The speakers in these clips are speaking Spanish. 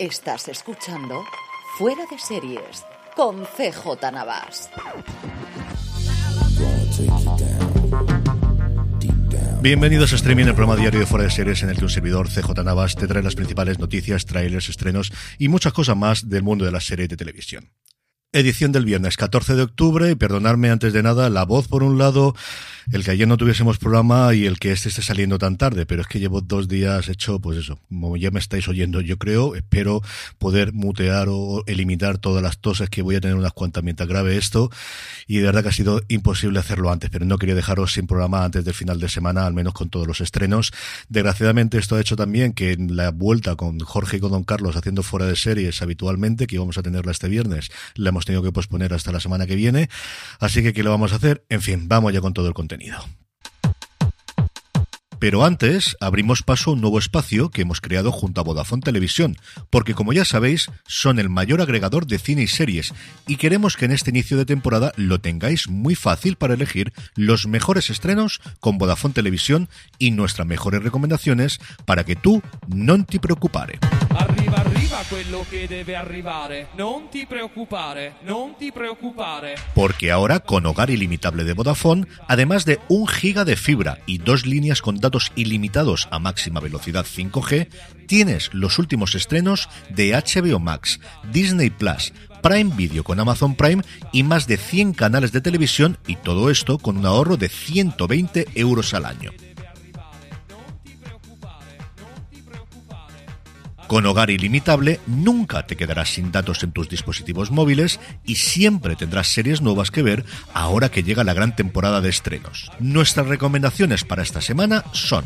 Estás escuchando Fuera de Series con CJ Navas. Bienvenidos a Streaming, el programa diario de Fuera de Series en el que un servidor CJ Navas te trae las principales noticias, trailers, estrenos y muchas cosas más del mundo de las series de televisión. Edición del viernes 14 de octubre, y perdonadme antes de nada la voz por un lado, el que ayer no tuviésemos programa y el que este esté saliendo tan tarde, pero es que llevo dos días hecho, pues eso, como ya me estáis oyendo, yo creo, espero poder mutear o eliminar todas las toses que voy a tener unas cuantas mientras grabe esto, y de verdad que ha sido imposible hacerlo antes, pero no quería dejaros sin programa antes del final de semana, al menos con todos los estrenos. Desgraciadamente esto ha hecho también que en la vuelta con Jorge y con Don Carlos haciendo fuera de series habitualmente, que íbamos a tenerla este viernes, la hemos tenido que posponer hasta la semana que viene. Así que, ¿qué lo vamos a hacer? En fin, vamos ya con todo el contenido. Pero antes, abrimos paso a un nuevo espacio que hemos creado junto a Vodafone Televisión, porque como ya sabéis, son el mayor agregador de cine y series, y queremos que en este inicio de temporada lo tengáis muy fácil para elegir los mejores estrenos con Vodafone Televisión y nuestras mejores recomendaciones para que tú no te preocupare. Quello che arrivare. Non ti preoccupare, non ti. Porque ahora, con Hogar Ilimitable de Vodafone, además de un giga de fibra y dos líneas con datos ilimitados a máxima velocidad 5G, tienes los últimos estrenos de HBO Max, Disney Plus, Prime Video con Amazon Prime y más de 100 canales de televisión y todo esto con un ahorro de 120 euros al año. Con Hogar Ilimitable nunca te quedarás sin datos en tus dispositivos móviles y siempre tendrás series nuevas que ver ahora que llega la gran temporada de estrenos. Nuestras recomendaciones para esta semana son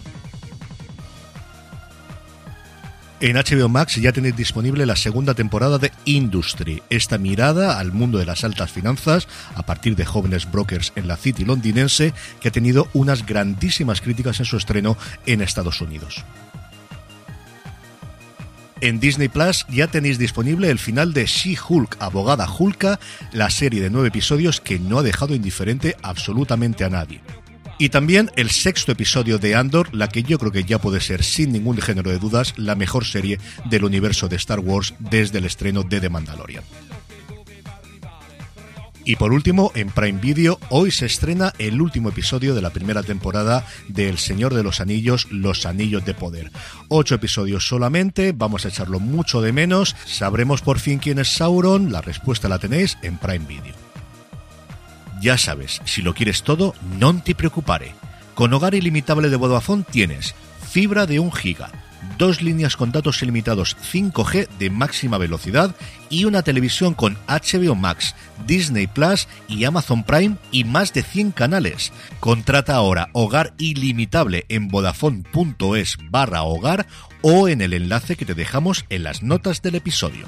en HBO Max ya tenéis disponible la segunda temporada de Industry, esta mirada al mundo de las altas finanzas a partir de jóvenes brokers en la City londinense que ha tenido unas grandísimas críticas en su estreno en Estados Unidos. En Disney Plus ya tenéis disponible el final de She-Hulk, abogada Hulka, la serie de nueve episodios que no ha dejado indiferente absolutamente a nadie. Y también el sexto episodio de Andor, la que yo creo que ya puede ser sin ningún género de dudas la mejor serie del universo de Star Wars desde el estreno de The Mandalorian. Y por último, en Prime Video, hoy se estrena el último episodio de la primera temporada de El Señor de los Anillos, Los Anillos de Poder. Ocho episodios solamente, vamos a echarlo mucho de menos, sabremos por fin quién es Sauron, la respuesta la tenéis en Prime Video. Ya sabes, si lo quieres todo, no te preocupare. Con Hogar Ilimitable de Vodafone tienes fibra de un giga dos líneas con datos ilimitados 5G de máxima velocidad y una televisión con HBO Max, Disney Plus y Amazon Prime y más de 100 canales. Contrata ahora Hogar Ilimitable en vodafone.es barra hogar o en el enlace que te dejamos en las notas del episodio.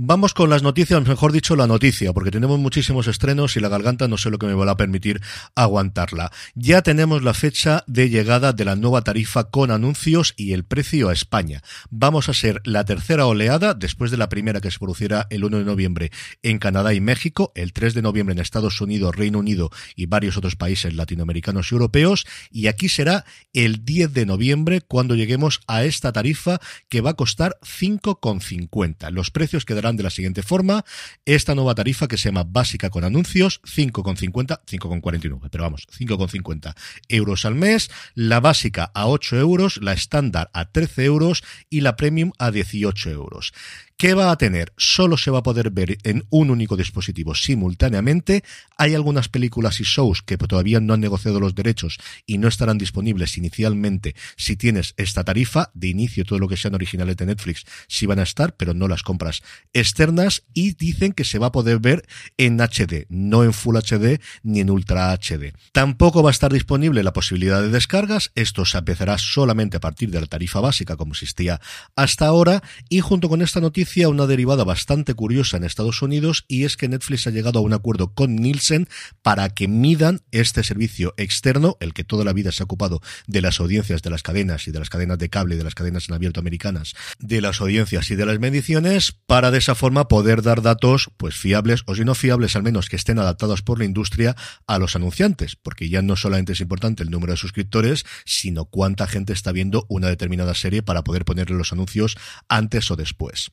Vamos con las noticias, mejor dicho, la noticia, porque tenemos muchísimos estrenos y la garganta no sé lo que me va a permitir aguantarla. Ya tenemos la fecha de llegada de la nueva tarifa con anuncios y el precio a España. Vamos a ser la tercera oleada después de la primera que se produciera el 1 de noviembre en Canadá y México, el 3 de noviembre en Estados Unidos, Reino Unido y varios otros países latinoamericanos y europeos. Y aquí será el 10 de noviembre cuando lleguemos a esta tarifa que va a costar 5,50. Los precios quedarán de la siguiente forma. Esta nueva tarifa que se llama básica con anuncios, 5,50, 5,49, pero vamos, 5,50 euros al mes. La básica a 8 euros, la estándar a 13 euros y la premium a 18 euros. ¿Qué va a tener? Solo se va a poder ver en un único dispositivo simultáneamente. Hay algunas películas y shows que todavía no han negociado los derechos y no estarán disponibles inicialmente si tienes esta tarifa. De inicio, todo lo que sean originales de Netflix sí van a estar, pero no las compras externas. Y dicen que se va a poder ver en HD, no en Full HD ni en Ultra HD. Tampoco va a estar disponible la posibilidad de descargas. Esto se empezará solamente a partir de la tarifa básica, como existía hasta ahora. Y junto con esta noticia, noticia una derivada bastante curiosa en Estados Unidos y es que Netflix ha llegado a un acuerdo con Nielsen para que midan este servicio externo, el que toda la vida se ha ocupado de las audiencias de las cadenas y de las cadenas de cable y de las cadenas en abierto americanas, de las audiencias y de las mediciones, para de esa forma poder dar datos pues fiables o si no fiables al menos que estén adaptados por la industria a los anunciantes, porque ya no solamente es importante el número de suscriptores, sino cuánta gente está viendo una determinada serie para poder ponerle los anuncios antes o después.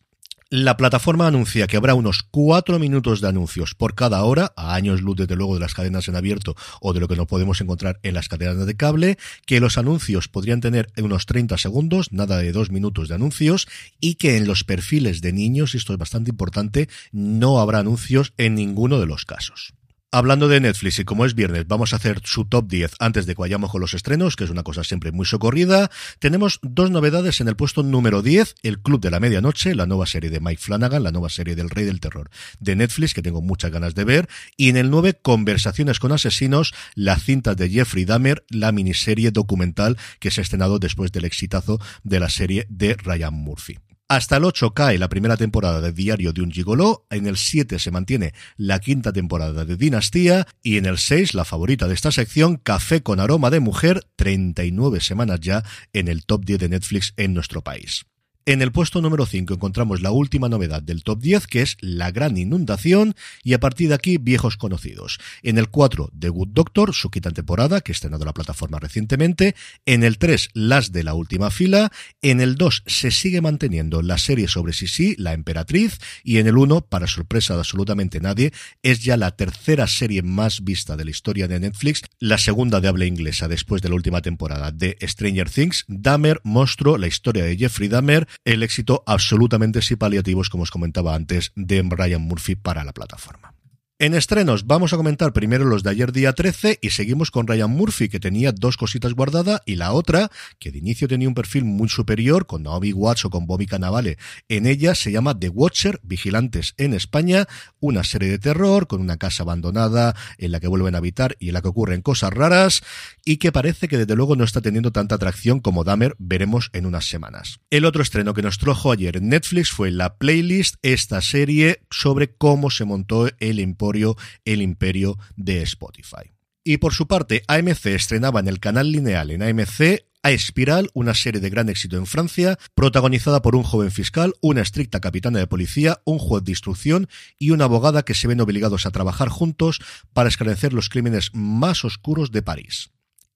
La plataforma anuncia que habrá unos cuatro minutos de anuncios por cada hora, a años luz desde luego de las cadenas en abierto o de lo que nos podemos encontrar en las cadenas de cable, que los anuncios podrían tener unos 30 segundos, nada de dos minutos de anuncios, y que en los perfiles de niños, y esto es bastante importante, no habrá anuncios en ninguno de los casos. Hablando de Netflix, y como es viernes, vamos a hacer su top 10 antes de que vayamos con los estrenos, que es una cosa siempre muy socorrida. Tenemos dos novedades en el puesto número 10, El Club de la Medianoche, la nueva serie de Mike Flanagan, la nueva serie del Rey del Terror de Netflix, que tengo muchas ganas de ver. Y en el 9, Conversaciones con Asesinos, la cinta de Jeffrey Dahmer, la miniserie documental que se ha estrenado después del exitazo de la serie de Ryan Murphy. Hasta el 8 cae la primera temporada de Diario de un Gigoló, en el 7 se mantiene la quinta temporada de Dinastía y en el 6 la favorita de esta sección, Café con aroma de mujer, 39 semanas ya en el top 10 de Netflix en nuestro país. En el puesto número 5 encontramos la última novedad del top 10, que es La Gran Inundación, y a partir de aquí, viejos conocidos. En el 4, The Good Doctor, su quinta temporada, que ha estrenado la plataforma recientemente. En el 3, Las de la Última Fila. En el 2, se sigue manteniendo la serie sobre Sisi, La Emperatriz. Y en el 1, para sorpresa de absolutamente nadie, es ya la tercera serie más vista de la historia de Netflix, la segunda de habla inglesa después de la última temporada de Stranger Things, Dahmer, Monstruo, la historia de Jeffrey Dahmer, el éxito absolutamente sin paliativos, como os comentaba antes, de Brian Murphy para la plataforma. En estrenos vamos a comentar primero los de ayer día 13 y seguimos con Ryan Murphy que tenía dos cositas guardadas y la otra que de inicio tenía un perfil muy superior con Naomi Watts o con Bobby Cannavale. En ella se llama The Watcher, Vigilantes en España, una serie de terror con una casa abandonada en la que vuelven a habitar y en la que ocurren cosas raras y que parece que desde luego no está teniendo tanta atracción como Dahmer, veremos en unas semanas. El otro estreno que nos trajo ayer en Netflix fue la playlist, esta serie sobre cómo se montó el impuesto el imperio de Spotify. Y por su parte, AMC estrenaba en el canal lineal en AMC a Espiral, una serie de gran éxito en Francia, protagonizada por un joven fiscal, una estricta capitana de policía, un juez de instrucción y una abogada que se ven obligados a trabajar juntos para esclarecer los crímenes más oscuros de París.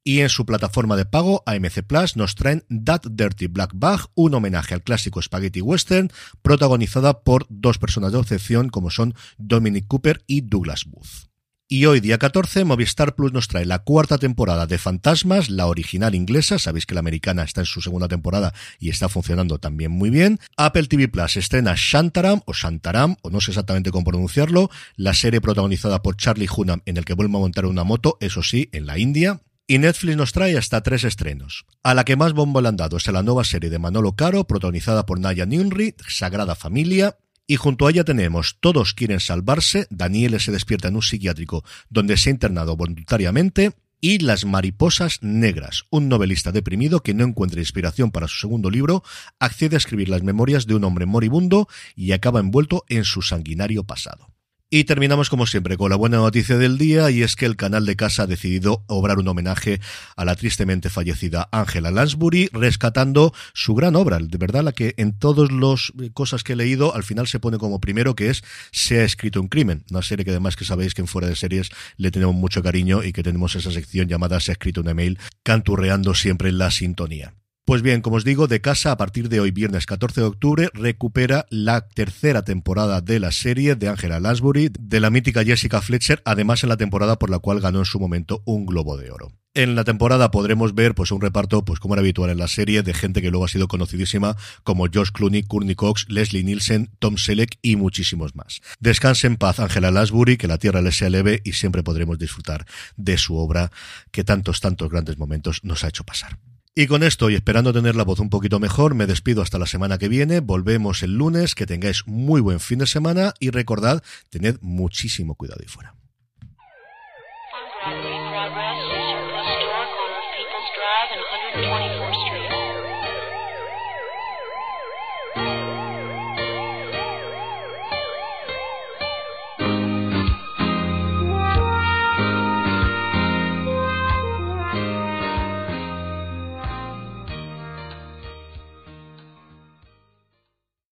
Y en su plataforma de pago, AMC Plus, nos traen That Dirty Black Bag, un homenaje al clásico spaghetti western, protagonizada por dos personas de excepción como son Dominic Cooper y Douglas Booth. Y hoy, día 14, Movistar Plus nos trae la cuarta temporada de Fantasmas, la original inglesa. Sabéis que la americana está en su segunda temporada y está funcionando también muy bien. Apple TV Plus estrena Shantaram o Shantaram, o no sé exactamente cómo pronunciarlo, la serie protagonizada por Charlie Hunnam en el que vuelve a montar una moto, eso sí, en la India. Y Netflix nos trae hasta tres estrenos. A la que más bombo le han dado es a la nueva serie de Manolo Caro, protagonizada por Naya Ninri, Sagrada Familia, y junto a ella tenemos Todos quieren salvarse, Daniel se despierta en un psiquiátrico donde se ha internado voluntariamente, y Las mariposas negras, un novelista deprimido que no encuentra inspiración para su segundo libro, accede a escribir las memorias de un hombre moribundo y acaba envuelto en su sanguinario pasado. Y terminamos como siempre con la buena noticia del día y es que el canal de casa ha decidido obrar un homenaje a la tristemente fallecida Angela Lansbury rescatando su gran obra, de verdad la que en todas las cosas que he leído al final se pone como primero que es Se ha escrito un crimen, una serie que además que sabéis que en fuera de series le tenemos mucho cariño y que tenemos esa sección llamada Se ha escrito un email canturreando siempre en la sintonía. Pues bien, como os digo, de casa a partir de hoy, viernes 14 de octubre, recupera la tercera temporada de la serie de Angela Lansbury, de la mítica Jessica Fletcher, además en la temporada por la cual ganó en su momento un Globo de Oro. En la temporada podremos ver pues un reparto, pues como era habitual en la serie, de gente que luego ha sido conocidísima como George Clooney, Courtney Cox, Leslie Nielsen, Tom Selleck y muchísimos más. Descanse en paz Angela Lansbury, que la tierra le sea leve y siempre podremos disfrutar de su obra que tantos, tantos grandes momentos nos ha hecho pasar. Y con esto, y esperando tener la voz un poquito mejor, me despido hasta la semana que viene. Volvemos el lunes. Que tengáis muy buen fin de semana y recordad, tened muchísimo cuidado ahí fuera.